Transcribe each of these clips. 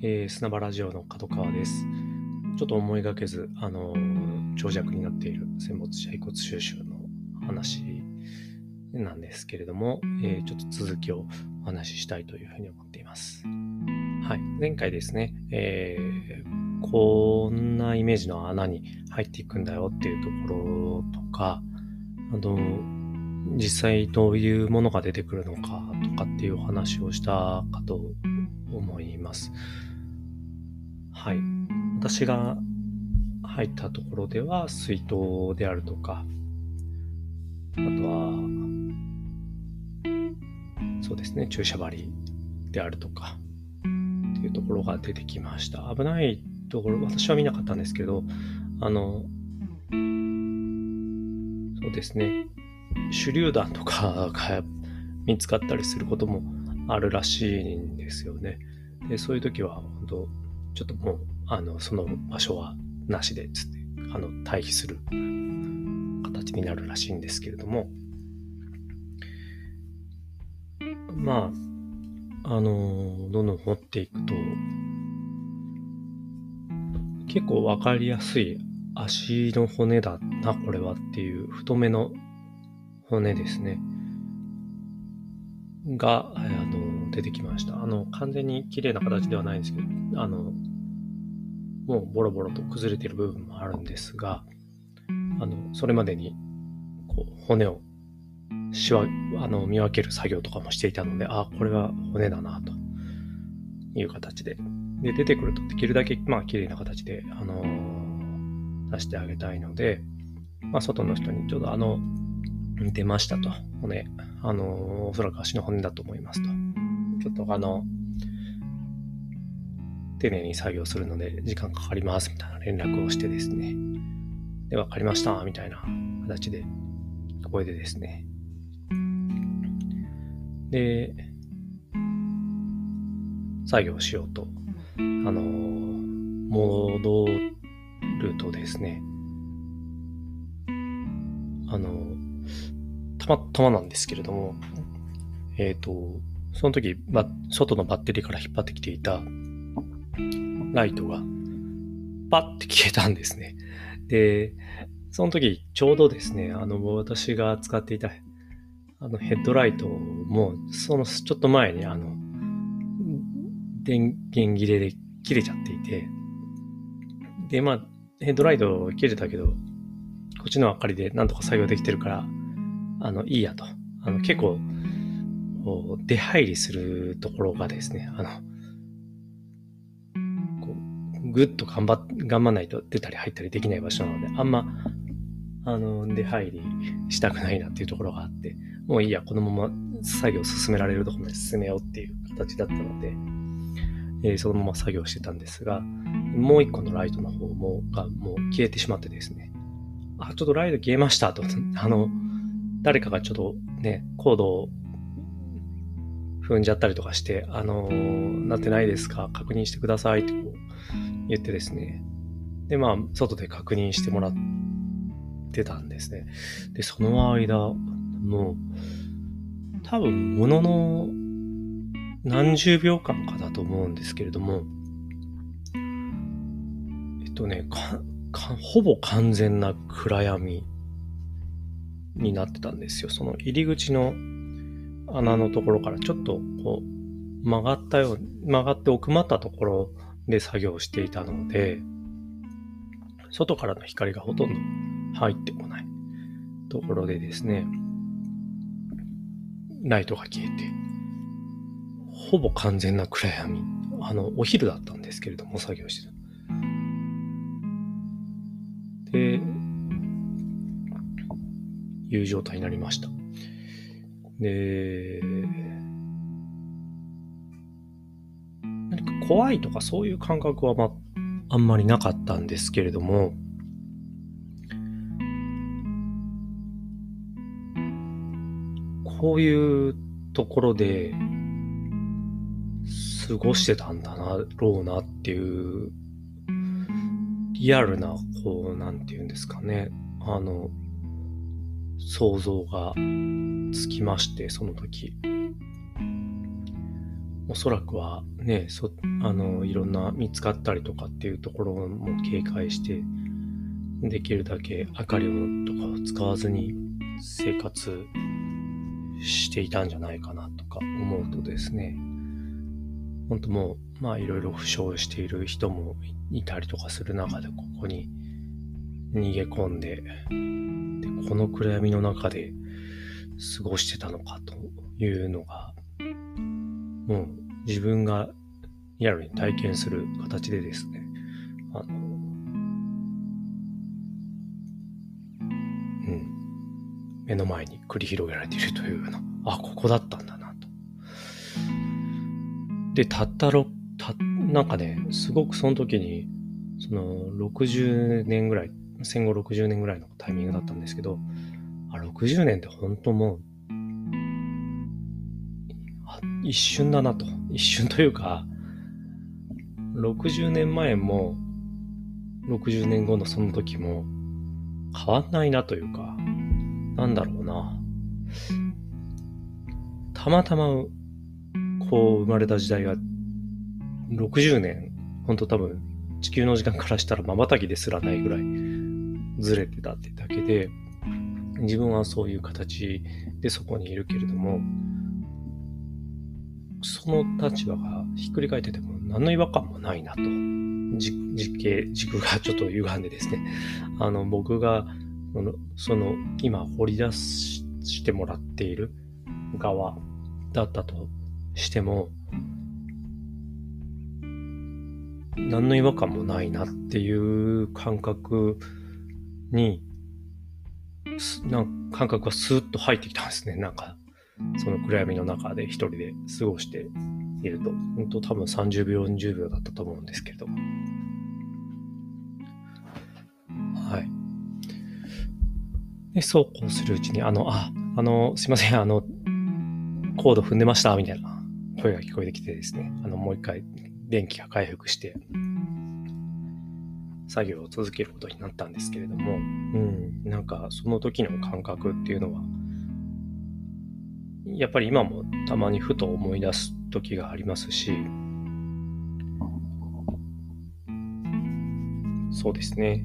えー、砂場ラジオの角川です。ちょっと思いがけず、あのー、長尺になっている戦没者遺骨収集の話なんですけれども、えー、ちょっと続きをお話ししたいというふうに思っています。はい。前回ですね、えー、こんなイメージの穴に入っていくんだよっていうところとか、あの、実際どういうものが出てくるのかとかっていうお話をしたかと思います。はい。私が入ったところでは水筒であるとか、あとは、そうですね、注射針であるとか、っていうところが出てきました。危ないところ、私は見なかったんですけど、あの、そうですね、手榴弾とかが見つかったりすることもあるらしいんですよね。でそういう時は、本当ちょっともう、あの、その場所はなしで、つって、あの、退避する形になるらしいんですけれども、まあ、あの、どんどん掘っていくと、結構わかりやすい足の骨だな、これはっていう太めの骨ですね。が、あの、出てきました。あの、完全に綺麗な形ではないんですけど、あの、もうボロボロと崩れてる部分もあるんですが、あの、それまでに、こう、骨をしわ、あの、見分ける作業とかもしていたので、あ、これは骨だな、という形で。で、出てくるとできるだけ、まあ、綺麗な形で、あのー、出してあげたいので、まあ、外の人にちょうどあの、出ましたと。骨。あのー、おそらく足の骨だと思いますと。ちょっとあの、丁寧に作業するので時間かかりますみたいな連絡をしてですね。で、わかりましたみたいな形で、声でですね。で、作業しようと、あの、戻るとですね、あの、たまたまなんですけれども、えっ、ー、と、その時、ま外のバッテリーから引っ張ってきていたライトがパッて消えたんですね。で、その時ちょうどですね、あの私が使っていたあのヘッドライトもそのちょっと前にあの電源切れで切れちゃっていて、で、まあヘッドライト切れたけど、こっちの明かりでなんとか作業できてるから、あの、いいやと。あの、結構、こう出入りするところがですね、あの、こうぐっと頑張、頑張んないと出たり入ったりできない場所なので、あんま、あの、出入りしたくないなっていうところがあって、もういいや、このまま作業進められるとこまで進めようっていう形だったので、えー、そのまま作業してたんですが、もう一個のライトの方も、がもう消えてしまってですね、あ、ちょっとライト消えましたと、あの、誰かがちょっとね、コードを踏んじゃったりとかして、あのー、なってないですか？確認してくださいってこう言ってですね。で、まあ、外で確認してもらってたんですね。で、その間、もう、多分、ものの何十秒間かだと思うんですけれども、えっとね、かかほぼ完全な暗闇になってたんですよ。その入り口の穴のところからちょっとこう曲がったよう、曲がって奥まったところで作業していたので、外からの光がほとんど入ってこないところでですね、ライトが消えて、ほぼ完全な暗闇。あの、お昼だったんですけれども、作業してた。で、いう状態になりました。で、何か怖いとかそういう感覚は、ま、あんまりなかったんですけれども、こういうところで過ごしてたんだなろうなっていうリアルなこうなんて言うんですかね。あの想像がつきまして、その時。おそらくはね、そあのいろんな見つかったりとかっていうところも警戒して、できるだけ明かりをとかを使わずに生活していたんじゃないかなとか思うとですね、本当もう、まあいろいろ負傷している人もいたりとかする中でここに逃げ込んで、でこの暗闇の中で過ごしてたのかというのが、もう自分がリアルに体験する形でですね、あの、うん、目の前に繰り広げられているというような、あ、ここだったんだなと。で、たったろ、た、なんかね、すごくその時に、その60年ぐらい、戦後60年ぐらいのタイミングだったんですけど、あ、60年って本当もう、一瞬だなと。一瞬というか、60年前も、60年後のその時も変わんないなというか、なんだろうな。たまたま、こう生まれた時代が60年、ほんと多分地球の時間からしたら瞬きですらないぐらいずれてたってだけで、自分はそういう形でそこにいるけれども、その立場がひっくり返ってても何の違和感もないなと。実系、軸がちょっと歪んでですね。あの、僕が、その、今掘り出してもらっている側だったとしても、何の違和感もないなっていう感覚に、なん感覚がスーッと入ってきたんですね。なんか、その暗闇の中で一人で過ごしていると、本当多分30秒、40秒だったと思うんですけれども。はい。で、そうこうするうちに、あの、あ、あの、すいません、あの、コード踏んでました、みたいな声が聞こえてきてですね、あの、もう一回電気が回復して、作業を続けることになったんですけれども、うん、なんかその時の感覚っていうのは、やっぱり今もたまにふと思い出す時がありますし、そうですね。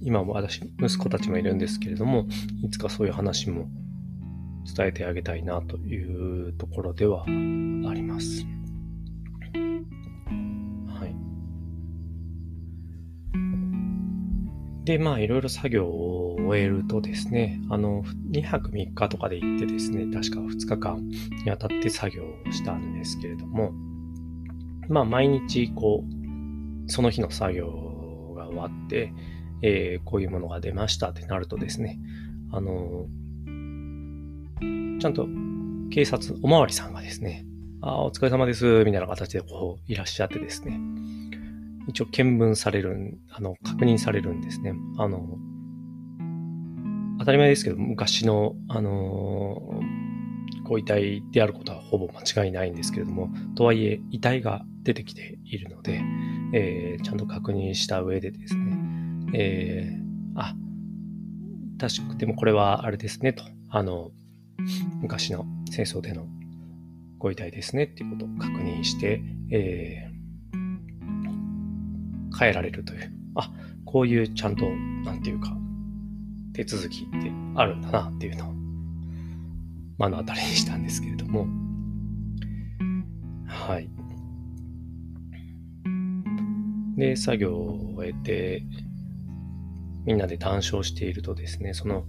今も私、息子たちもいるんですけれども、いつかそういう話も伝えてあげたいなというところではあります。で、まあ、いろいろ作業を終えるとですね、あの、2泊3日とかで行ってですね、確か2日間にわたって作業をしたんですけれども、まあ、毎日、こう、その日の作業が終わって、えー、こういうものが出ましたってなるとですね、あの、ちゃんと警察、おまわりさんがですね、あお疲れ様です、みたいな形でこういらっしゃってですね、一応見分される、あの、確認されるんですね。あの、当たり前ですけど、昔の、あのご遺体であることはほぼ間違いないんですけれども、とはいえ、遺体が出てきているので、えー、ちゃんと確認した上でですね、えー、あ、確か、でもこれはあれですね、と。あの、昔の戦争でのご遺体ですね、っていうことを確認して、えー変えられるという、あ、こういうちゃんと、なんていうか、手続きってあるんだなっていうのを目の当たりにしたんですけれども、はい。で、作業を終えて、みんなで談笑しているとですね、その、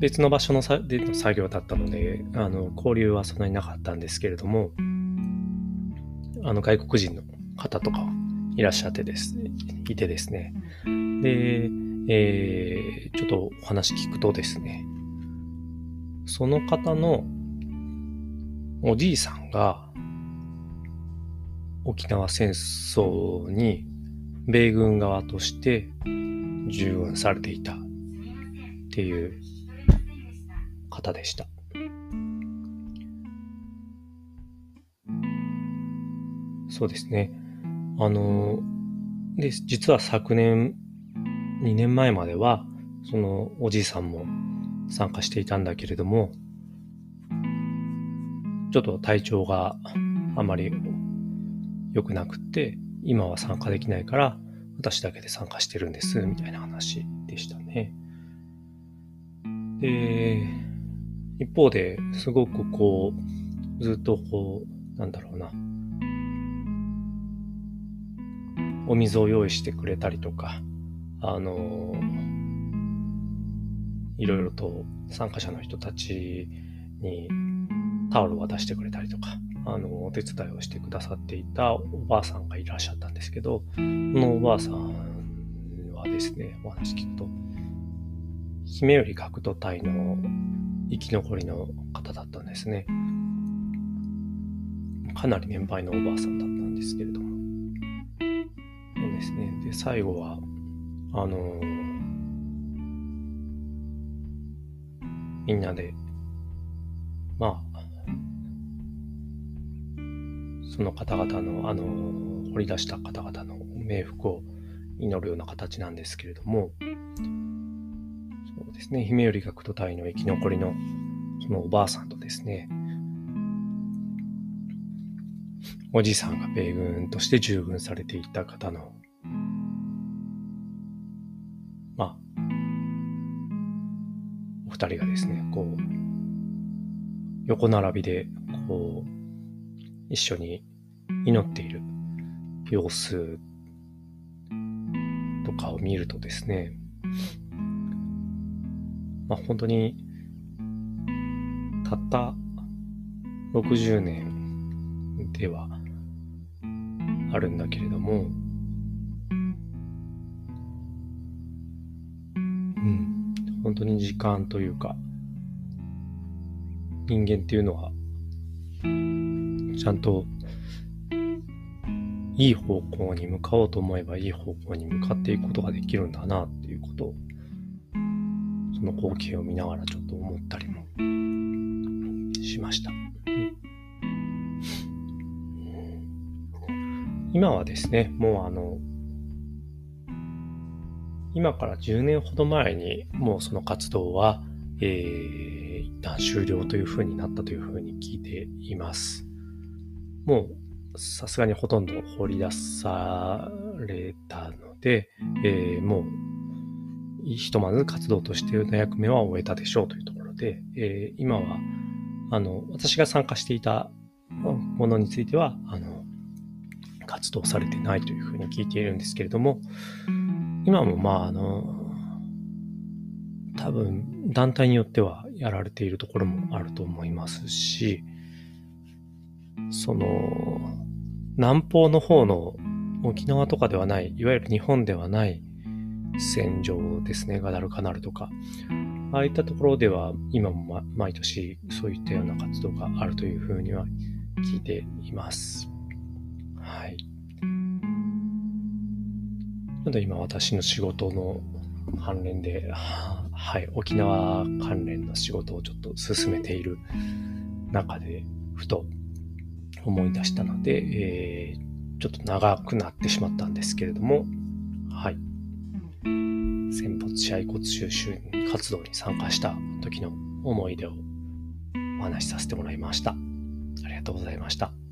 別の場所のさでの作業だったので、あの、交流はそんなになかったんですけれども、あの、外国人の方とかいらっしゃってですね、いてですね。で、えー、ちょっとお話聞くとですね、その方のおじいさんが沖縄戦争に米軍側として従軍されていたっていう方でした。そうですね。あの、で、実は昨年、2年前までは、そのおじいさんも参加していたんだけれども、ちょっと体調があまり良くなくって、今は参加できないから、私だけで参加してるんです、みたいな話でしたね。で、一方ですごくこう、ずっとこう、なんだろうな、お水を用意してくれたりとか、あの、いろいろと参加者の人たちにタオルを渡してくれたりとか、あの、お手伝いをしてくださっていたおばあさんがいらっしゃったんですけど、このおばあさんはですね、お話聞くと、姫より学徒隊の生き残りの方だったんですね。かなり年配のおばあさんだったんですけれども。ですね。で、最後は、あのみんなで、まあ、その方々の、あの、掘り出した方々の冥福を祈るような形なんですけれども、そうですね、姫よ学徒隊の生き残りのそのおばあさんとですね、おじさんが米軍として従軍されていた方の、人がですねこう横並びでこう一緒に祈っている様子とかを見るとですね、まあ、本当にたった60年ではあるんだけれども本当に時間というか、人間っていうのはちゃんといい方向に向かおうと思えばいい方向に向かっていくことができるんだなっていうことをその光景を見ながらちょっと思ったりもしました。今はですね、もうあの、今から10年ほど前にもうその活動は、えー、一旦終了というふうになったというふうに聞いています。もうさすがにほとんど掘り出されたので、えー、もうひとまず活動としての役目は終えたでしょうというところで、えー、今はあの私が参加していたものについてはあの活動されてないというふうに聞いているんですけれども今もまああの多分団体によってはやられているところもあると思いますし、その、南方の方の沖縄とかではない、いわゆる日本ではない戦場ですね、ガダルカナルとか。ああいったところでは今も、ま、毎年そういったような活動があるというふうには聞いています。はい。なので今私の仕事の関連で、はい、沖縄関連の仕事をちょっと進めている中で、ふと思い出したので、えー、ちょっと長くなってしまったんですけれども、はい。戦没者遺骨収集活動に参加した時の思い出をお話しさせてもらいました。ありがとうございました。